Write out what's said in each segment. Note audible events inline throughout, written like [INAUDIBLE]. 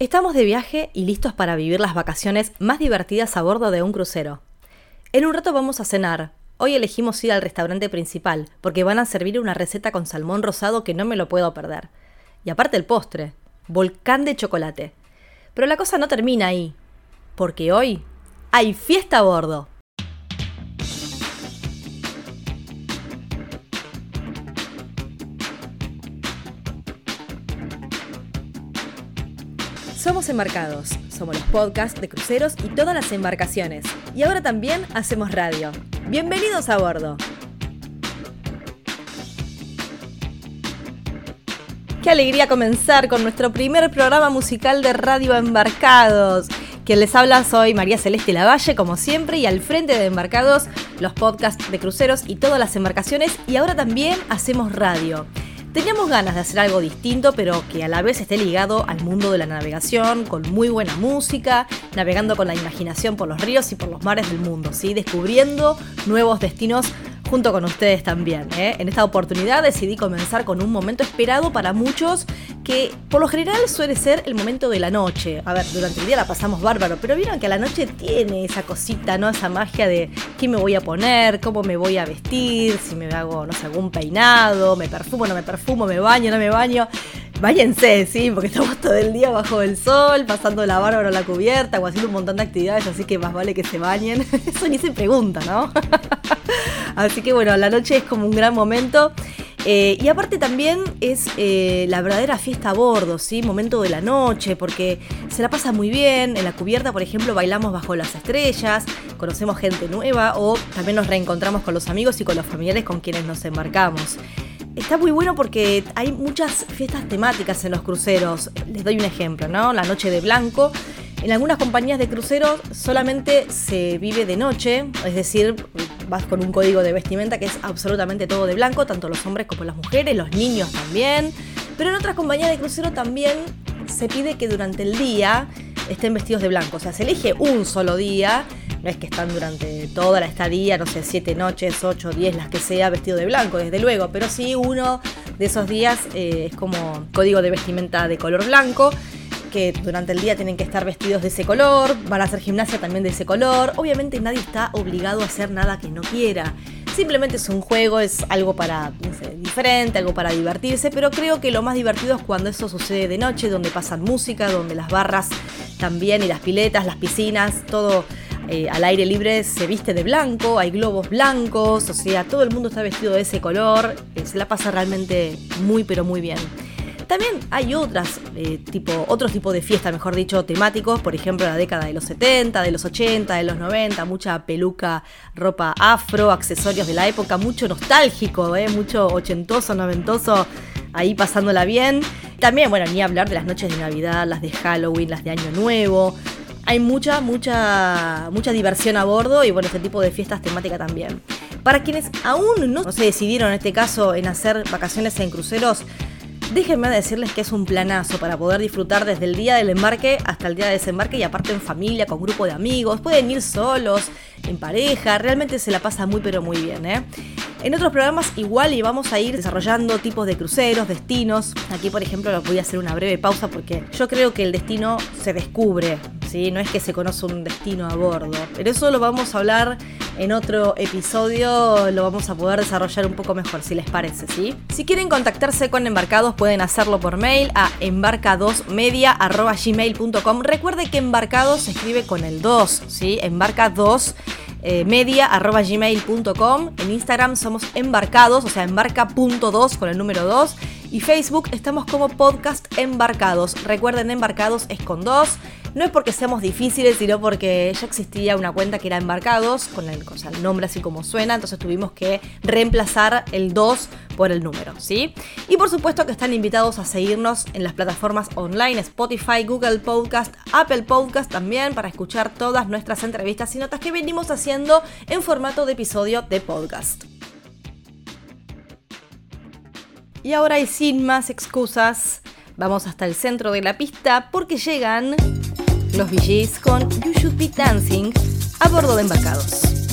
Estamos de viaje y listos para vivir las vacaciones más divertidas a bordo de un crucero. En un rato vamos a cenar. Hoy elegimos ir al restaurante principal, porque van a servir una receta con salmón rosado que no me lo puedo perder. Y aparte el postre, volcán de chocolate. Pero la cosa no termina ahí, porque hoy hay fiesta a bordo. Somos Embarcados, somos los podcasts de cruceros y todas las embarcaciones. Y ahora también hacemos radio. Bienvenidos a bordo. Qué alegría comenzar con nuestro primer programa musical de Radio Embarcados. Quien les habla soy María Celeste Lavalle, como siempre, y al frente de Embarcados, los podcasts de cruceros y todas las embarcaciones. Y ahora también hacemos radio. Teníamos ganas de hacer algo distinto, pero que a la vez esté ligado al mundo de la navegación, con muy buena música, navegando con la imaginación por los ríos y por los mares del mundo, ¿sí? descubriendo nuevos destinos junto con ustedes también. ¿eh? En esta oportunidad decidí comenzar con un momento esperado para muchos que por lo general suele ser el momento de la noche. A ver, durante el día la pasamos bárbaro, pero vieron que a la noche tiene esa cosita, ¿no? Esa magia de qué me voy a poner, cómo me voy a vestir, si me hago, no sé, algún peinado, me perfumo, no me perfumo, me baño, no me baño. Váyanse, sí, porque estamos todo el día bajo el sol, pasando la bárbara a la cubierta o haciendo un montón de actividades, así que más vale que se bañen. [LAUGHS] Eso ni se pregunta, ¿no? [LAUGHS] así que bueno, la noche es como un gran momento. Eh, y aparte también es eh, la verdadera fiesta a bordo, ¿sí? Momento de la noche, porque se la pasa muy bien. En la cubierta, por ejemplo, bailamos bajo las estrellas, conocemos gente nueva o también nos reencontramos con los amigos y con los familiares con quienes nos embarcamos. Está muy bueno porque hay muchas fiestas temáticas en los cruceros. Les doy un ejemplo, ¿no? La noche de blanco. En algunas compañías de cruceros solamente se vive de noche, es decir, vas con un código de vestimenta que es absolutamente todo de blanco, tanto los hombres como las mujeres, los niños también. Pero en otras compañías de crucero también se pide que durante el día estén vestidos de blanco. O sea, se elige un solo día no es que están durante toda la estadía, no sé, siete noches, ocho, diez, las que sea, vestido de blanco, desde luego, pero sí uno de esos días eh, es como código de vestimenta de color blanco que durante el día tienen que estar vestidos de ese color, van a hacer gimnasia también de ese color. Obviamente nadie está obligado a hacer nada que no quiera. Simplemente es un juego, es algo para, diferente, algo para divertirse, pero creo que lo más divertido es cuando eso sucede de noche, donde pasan música, donde las barras también y las piletas, las piscinas, todo eh, al aire libre se viste de blanco, hay globos blancos, o sea, todo el mundo está vestido de ese color, eh, se la pasa realmente muy pero muy bien. También hay otras, eh, tipo, otros tipos de fiestas, mejor dicho, temáticos, por ejemplo, la década de los 70, de los 80, de los 90, mucha peluca, ropa afro, accesorios de la época, mucho nostálgico, mucho ochentoso, noventoso, ahí pasándola bien. También, bueno, ni hablar de las noches de Navidad, las de Halloween, las de Año Nuevo hay mucha, mucha, mucha diversión a bordo y bueno, este tipo de fiestas temática también. Para quienes aún no se decidieron en este caso en hacer vacaciones en cruceros, déjenme decirles que es un planazo para poder disfrutar desde el día del embarque hasta el día de desembarque y aparte en familia, con grupo de amigos, pueden ir solos, en pareja, realmente se la pasa muy pero muy bien, ¿eh? En otros programas igual y vamos a ir desarrollando tipos de cruceros, destinos. Aquí, por ejemplo, les voy a hacer una breve pausa porque yo creo que el destino se descubre, ¿sí? No es que se conoce un destino a bordo. Pero eso lo vamos a hablar en otro episodio, lo vamos a poder desarrollar un poco mejor, si les parece, ¿sí? Si quieren contactarse con Embarcados, pueden hacerlo por mail a embarca2media.gmail.com. Recuerde que Embarcados se escribe con el 2, ¿sí? Embarca 2 eh, media.gmail.com. En Instagram somos embarcados, o sea, embarca.2 con el número 2. Y Facebook estamos como podcast embarcados. Recuerden, embarcados es con 2. No es porque seamos difíciles, sino porque ya existía una cuenta que era embarcados, con el, nombre así como suena, entonces tuvimos que reemplazar el 2 por el número, ¿sí? Y por supuesto que están invitados a seguirnos en las plataformas online, Spotify, Google Podcast, Apple Podcast también, para escuchar todas nuestras entrevistas y notas que venimos haciendo en formato de episodio de podcast. Y ahora y sin más excusas, vamos hasta el centro de la pista porque llegan los VGs con You Should Be Dancing a bordo de embarcados.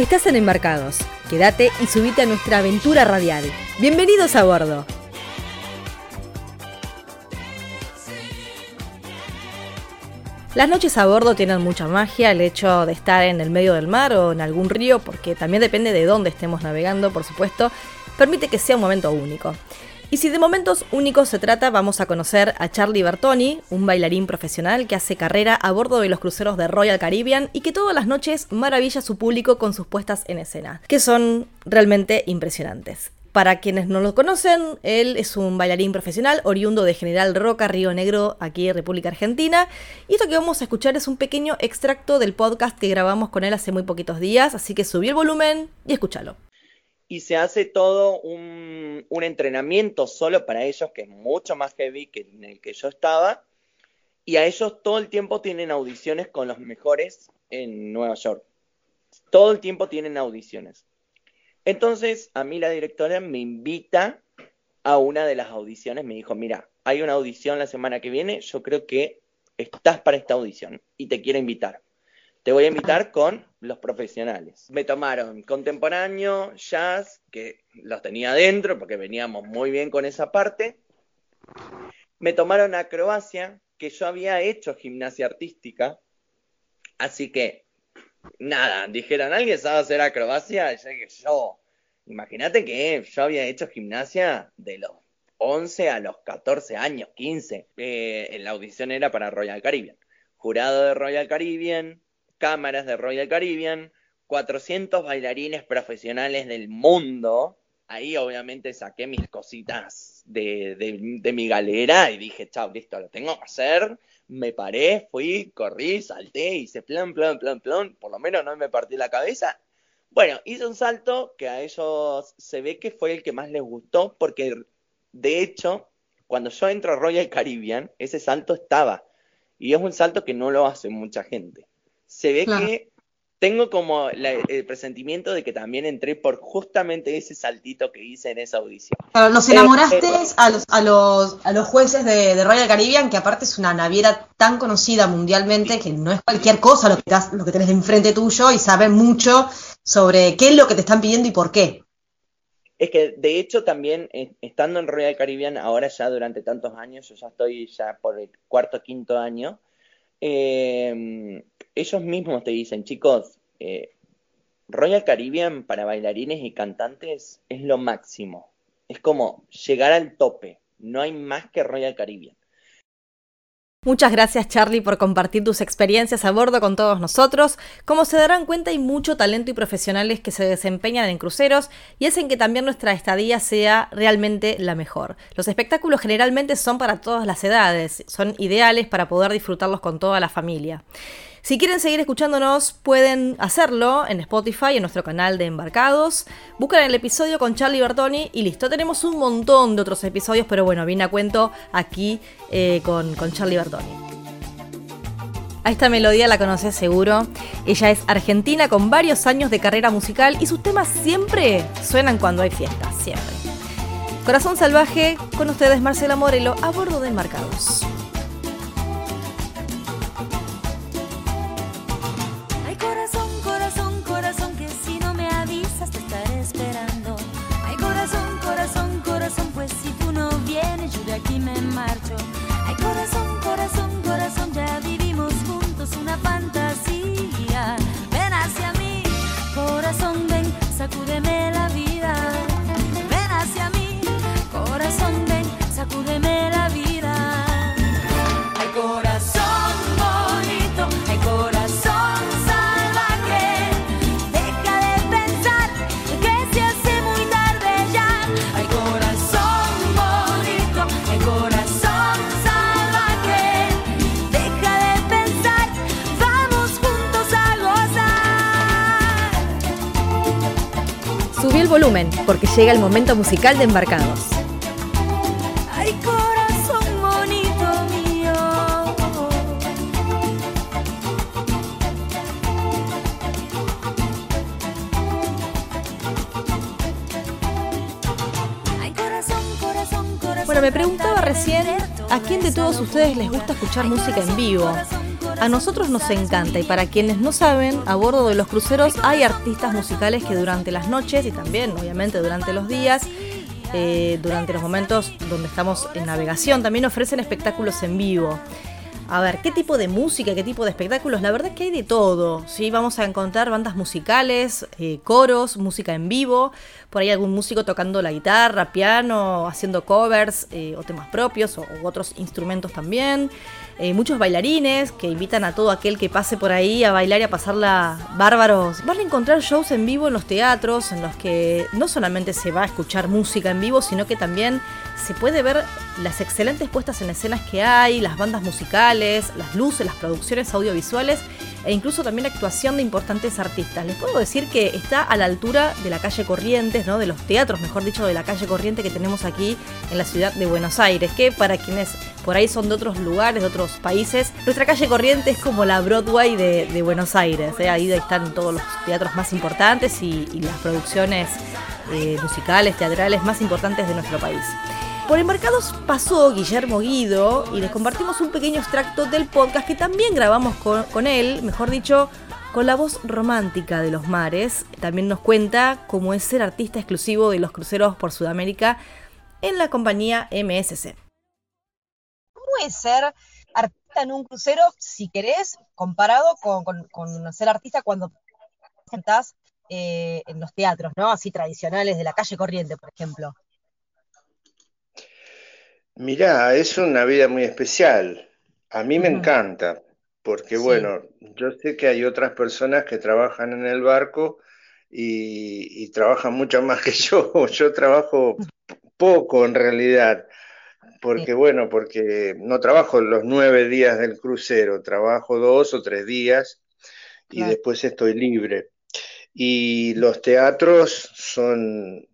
Estás en Embarcados. Quédate y subite a nuestra aventura radial. Bienvenidos a bordo. Las noches a bordo tienen mucha magia, el hecho de estar en el medio del mar o en algún río, porque también depende de dónde estemos navegando, por supuesto, permite que sea un momento único. Y si de momentos únicos se trata, vamos a conocer a Charlie Bertoni, un bailarín profesional que hace carrera a bordo de los cruceros de Royal Caribbean y que todas las noches maravilla a su público con sus puestas en escena, que son realmente impresionantes. Para quienes no lo conocen, él es un bailarín profesional oriundo de General Roca, Río Negro, aquí en República Argentina. Y esto que vamos a escuchar es un pequeño extracto del podcast que grabamos con él hace muy poquitos días, así que subí el volumen y escúchalo y se hace todo un, entrenamiento solo para ellos, que es mucho más heavy que en el que yo estaba, y a ellos todo el tiempo tienen audiciones con los mejores en Nueva York. Todo el tiempo tienen audiciones. Entonces, a mí la directora me invita a una de las audiciones, me dijo, mira, hay una audición la semana que viene, yo creo que estás para esta audición y te quiero invitar. Te voy a invitar con los profesionales. Me tomaron contemporáneo, jazz, que los tenía adentro porque veníamos muy bien con esa parte. Me tomaron acrobacia, que yo había hecho gimnasia artística. Así que, nada, dijeron, ¿alguien sabe hacer acrobacia? Y yo dije, yo. Imagínate que yo había hecho gimnasia de los 11 a los 14 años, 15. Eh, la audición era para Royal Caribbean. Jurado de Royal Caribbean, cámaras de Royal Caribbean, 400 bailarines profesionales del mundo. Ahí obviamente saqué mis cositas de, mi galera y dije, chao, listo, lo tengo que hacer. Me paré, fui, corrí, salté, hice plan, plan, plan, plan. Por lo menos no me partí la cabeza. Bueno, hice un salto que a ellos se ve que fue el que más les gustó porque de hecho, cuando yo entro a Royal Caribbean, ese salto estaba. Y es un salto que no lo hace mucha gente se ve que tengo como el presentimiento de que también entré por justamente ese saltito que hice en esa audición. los eh, enamoraste eh, a, los, a, los, a los jueces de, Royal Caribbean, que aparte es una naviera tan conocida mundialmente que no es cualquier cosa lo que, lo que tenés enfrente tuyo y saben mucho sobre qué es lo que te están pidiendo y por qué. Es que de hecho también eh, estando en Royal Caribbean ahora ya durante tantos años, yo ya estoy ya por el cuarto o quinto año, eh, ellos mismos te dicen, chicos, eh, Royal Caribbean para bailarines y cantantes es lo máximo. Es como llegar al tope. No hay más que Royal Caribbean. Muchas gracias Charlie por compartir tus experiencias a bordo con todos nosotros. Como se darán cuenta hay mucho talento y profesionales que se desempeñan en cruceros y hacen que también nuestra estadía sea realmente la mejor. Los espectáculos generalmente son para todas las edades, son ideales para poder disfrutarlos con toda la familia. Si quieren seguir escuchándonos, pueden hacerlo en Spotify, en nuestro canal de Embarcados. Buscan el episodio con Charlie Bertoni y listo. Tenemos un montón de otros episodios, pero bueno, viene a cuento aquí eh, con, con Charlie Bertoni. A esta melodía la conoces seguro. Ella es argentina con varios años de carrera musical y sus temas siempre suenan cuando hay fiestas, siempre. Corazón Salvaje, con ustedes Marcela Morelo a bordo de Embarcados. volumen, porque llega el momento musical de Embarcados. Ay, corazón bonito mío. Bueno, me preguntaba recién a quién de todos ustedes les gusta escuchar música en vivo. A nosotros nos encanta y para quienes no saben, a bordo de los cruceros hay artistas musicales que durante las noches y también obviamente durante los días, eh, durante los momentos donde estamos en navegación, también ofrecen espectáculos en vivo. A ver, ¿qué tipo de música, qué tipo de espectáculos? La verdad es que hay de todo, ¿sí? Vamos a encontrar bandas musicales, eh, coros, música en vivo, por ahí algún músico tocando la guitarra, piano, haciendo covers eh, o temas propios o, otros instrumentos también. Eh, muchos bailarines que invitan a todo aquel que pase por ahí a bailar y a pasarla bárbaros. Van a encontrar shows en vivo en los teatros, en los que no solamente se va a escuchar música en vivo, sino que también se puede ver las excelentes puestas en escenas que hay, las bandas musicales, las luces, las producciones audiovisuales e incluso también actuación de importantes artistas. Les puedo decir que está a la altura de la calle Corrientes, ¿no? de los teatros, mejor dicho, de la calle Corriente que tenemos aquí en la ciudad de Buenos Aires, que para quienes por ahí son de otros lugares, de otros países, nuestra calle Corriente es como la Broadway de, Buenos Aires, ¿eh? ahí están todos los teatros más importantes y, las producciones eh, musicales, teatrales más importantes de nuestro país. Por Embarcados pasó Guillermo Guido y les compartimos un pequeño extracto del podcast que también grabamos con, él, mejor dicho, con la voz romántica de los mares. También nos cuenta cómo es ser artista exclusivo de los cruceros por Sudamérica en la compañía MSC. ¿Cómo es ser artista en un crucero, si querés, comparado con, ser artista cuando estás eh, en los teatros, ¿no? Así tradicionales de la calle Corriente, por ejemplo. Mirá, es una vida muy especial. A mí me encanta, porque bueno, yo sé que hay otras personas que trabajan en el barco y, trabajan mucho más que [LAUGHS] yo. Yo trabajo poco en realidad, porque bueno, porque no trabajo los nueve días del crucero, trabajo dos o tres días y después estoy libre. Y los teatros son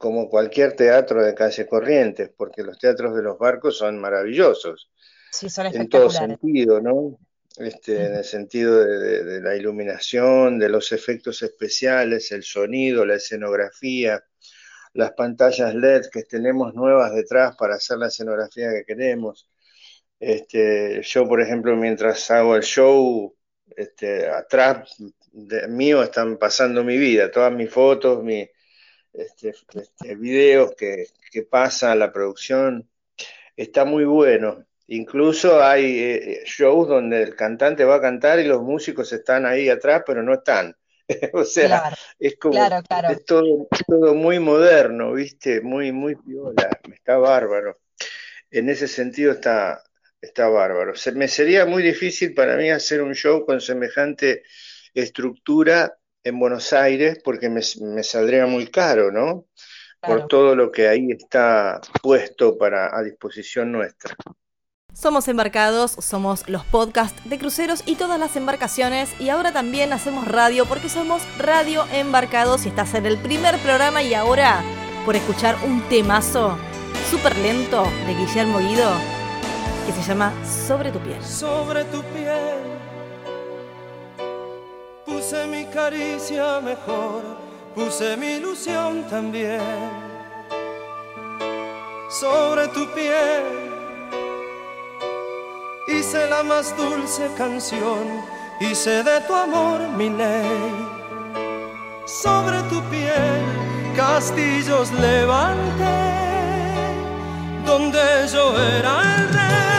como cualquier teatro de calle Corrientes, porque los teatros de los barcos son maravillosos. Sí, son en todo sentido, ¿no? Este, En el sentido de, la iluminación, de los efectos especiales, el sonido, la escenografía, las pantallas LED que tenemos nuevas detrás para hacer la escenografía que queremos. Este, yo, por ejemplo, mientras hago el show, este, atrás de mío están pasando mi vida, todas mis fotos, mi, este, este, videos que, que pasa la producción, está muy bueno. Incluso hay eh, shows donde el cantante va a cantar y los músicos están ahí atrás, pero no están. [LAUGHS] o sea, es como Es todo, todo, muy moderno, ¿viste? Muy, muy viola, está bárbaro. En ese sentido está, está bárbaro. Se, me sería muy difícil para mí hacer un show con semejante estructura en Buenos Aires porque me, saldría muy caro, ¿no? Por todo lo que ahí está puesto para a disposición nuestra. Somos embarcados, somos los podcasts de cruceros y todas las embarcaciones y ahora también hacemos radio porque somos Radio Embarcados y estás en el primer programa y ahora por escuchar un temazo súper lento de Guillermo Guido que se llama Sobre tu piel. Sobre tu piel Puse mi caricia mejor, puse mi ilusión también sobre tu piel. Hice la más dulce canción, hice de tu amor mi ley. Sobre tu piel castillos levanté, donde yo era el rey.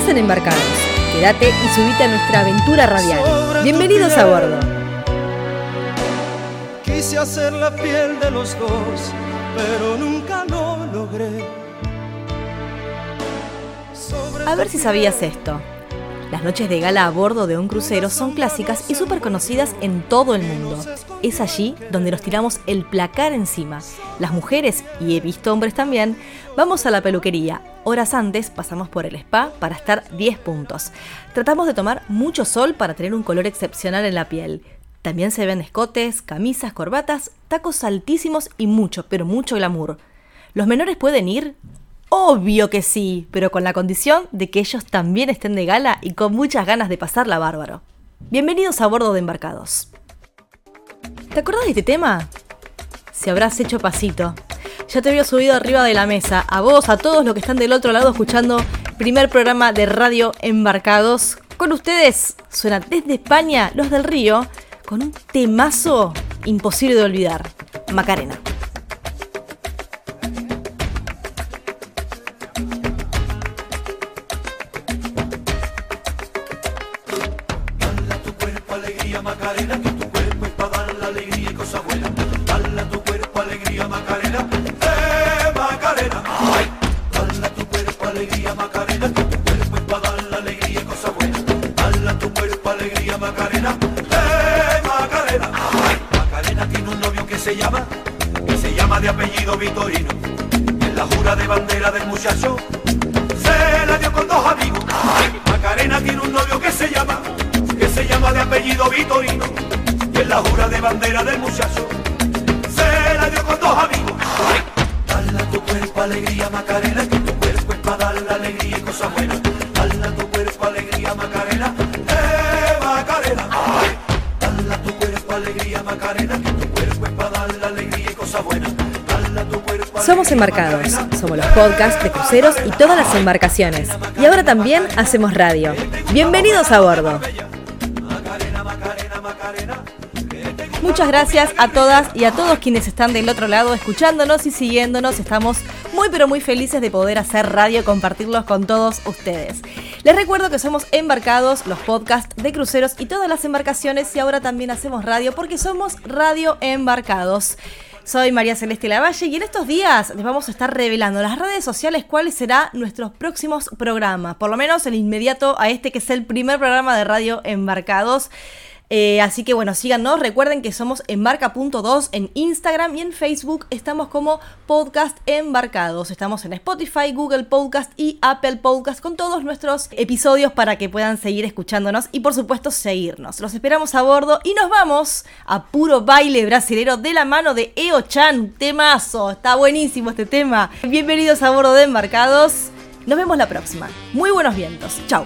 Estás en Embarcados. Quédate y subite a nuestra aventura radial. Bienvenidos a bordo. Quise hacer la piel de los dos, pero nunca lo logré. A ver si sabías esto. Las noches de gala a bordo de un crucero son clásicas y súper conocidas en todo el mundo. Es allí donde nos tiramos el placar encima. Las mujeres, y he visto hombres también, vamos a la peluquería. Horas antes pasamos por el spa para estar 10 puntos. Tratamos de tomar mucho sol para tener un color excepcional en la piel. También se ven escotes, camisas, corbatas, tacos altísimos y mucho, pero mucho glamour. ¿Los menores pueden ir? Obvio que sí, pero con la condición de que ellos también estén de gala y con muchas ganas de pasarla bárbaro. Bienvenidos a bordo de embarcados. ¿Te acordás de este tema? Si habrás hecho pasito. Ya te había subido arriba de la mesa, a vos, a todos los que están del otro lado escuchando primer programa de radio embarcados. Con ustedes suena desde España Los del Río con un temazo imposible de olvidar, Macarena. Macarena Somos Embarcados, somos los podcasts de cruceros y todas las embarcaciones. Y ahora también hacemos radio. Bienvenidos a bordo. Muchas gracias a todas y a todos quienes están del otro lado escuchándonos y siguiéndonos. Estamos muy pero muy felices de poder hacer radio y compartirlos con todos ustedes. Les recuerdo que somos embarcados, los podcasts de cruceros y todas las embarcaciones y ahora también hacemos radio porque somos radio embarcados. Soy María Celeste Lavalle y en estos días les vamos a estar revelando las redes sociales cuáles serán nuestros próximos programas, por lo menos el inmediato a este que es el primer programa de radio embarcados. Eh, así que bueno, síganos. Recuerden que somos embarca.2 en Instagram y en Facebook estamos como podcast embarcados. Estamos en Spotify, Google Podcast y Apple Podcast con todos nuestros episodios para que puedan seguir escuchándonos y por supuesto seguirnos. Los esperamos a bordo y nos vamos a puro baile brasilero de la mano de Eo Chan. Temazo, está buenísimo este tema. Bienvenidos a bordo de embarcados. Nos vemos la próxima. Muy buenos vientos. Chao.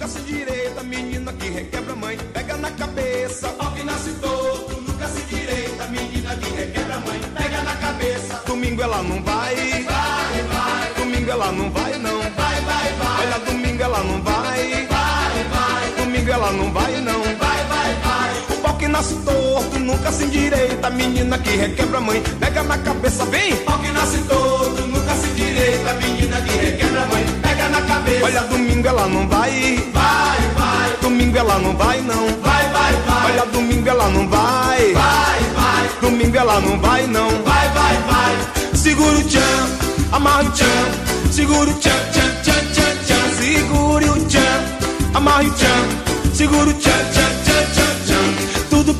Nunca se direita, menina que requebra mãe, pega na cabeça. Pau que nasce torto, nunca se direita, menina que requebra mãe, pega na cabeça. Domingo ela não vai, vai, vai. Domingo ela não vai, não, vai, vai, vai. Olha, domingo ela não vai, vai, vai. Domingo ela não vai, não, vai, vai, vai. O pau que nasce torto, nunca se endireita, menina que requebra mãe, pega na cabeça, vem. Pau que nasce torto, nunca se endireita, menina que requebra mãe na cabeça. Olha, domingo ela não vai. Vai, vai. Domingo ela não vai, não. Vai, vai, vai. Olha, domingo ela não vai. Vai, vai. Domingo ela não vai, não. Vai, vai, vai. Segura o tchan, amarra o tchan. Segura o tchan, tchan, tchan, tchan, tchan. Segure o tchan, amarra o tchan. Segura o tchan, tchan,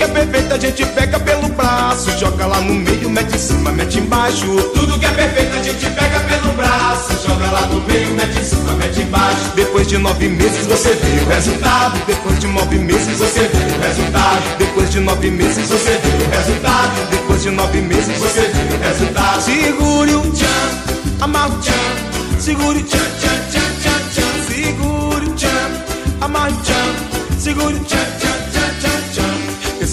que é perfeito a gente pega pelo braço. Joga lá no meio, mete em cima, mete embaixo. Tudo que é perfeito a gente pega pelo braço. Joga lá no meio, mete em cima, mete embaixo. Depois de nove meses você vê o resultado. Depois de nove meses você vê o resultado. Depois de nove meses você vê o resultado. Depois de nove meses você vê o resultado. Segure o tchan, amarra o tchan. Segure o tchan, tchan, tchan, tchan, tchan. Segure o tchan, amarra o tchan. Segure o tchan,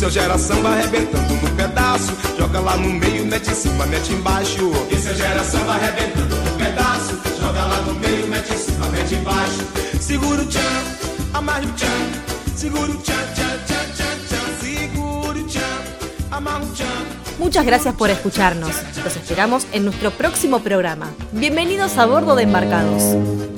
seu geração vai arrebentando no pedaço. Joga lá no meio, mete em cima, mete embaixo. E seu geração vai arrebentando no pedaço. Joga lá no meio, mete em cima, mete embaixo. Segura o tchan, amarra o tchan. Segura o tchan, tchan, tchan, tchan, tchan. Segura o tchan, amarra o tchan. Muchas gracias por escucharnos. Los esperamos en nuestro próximo programa. Bienvenidos a bordo de Embarcados.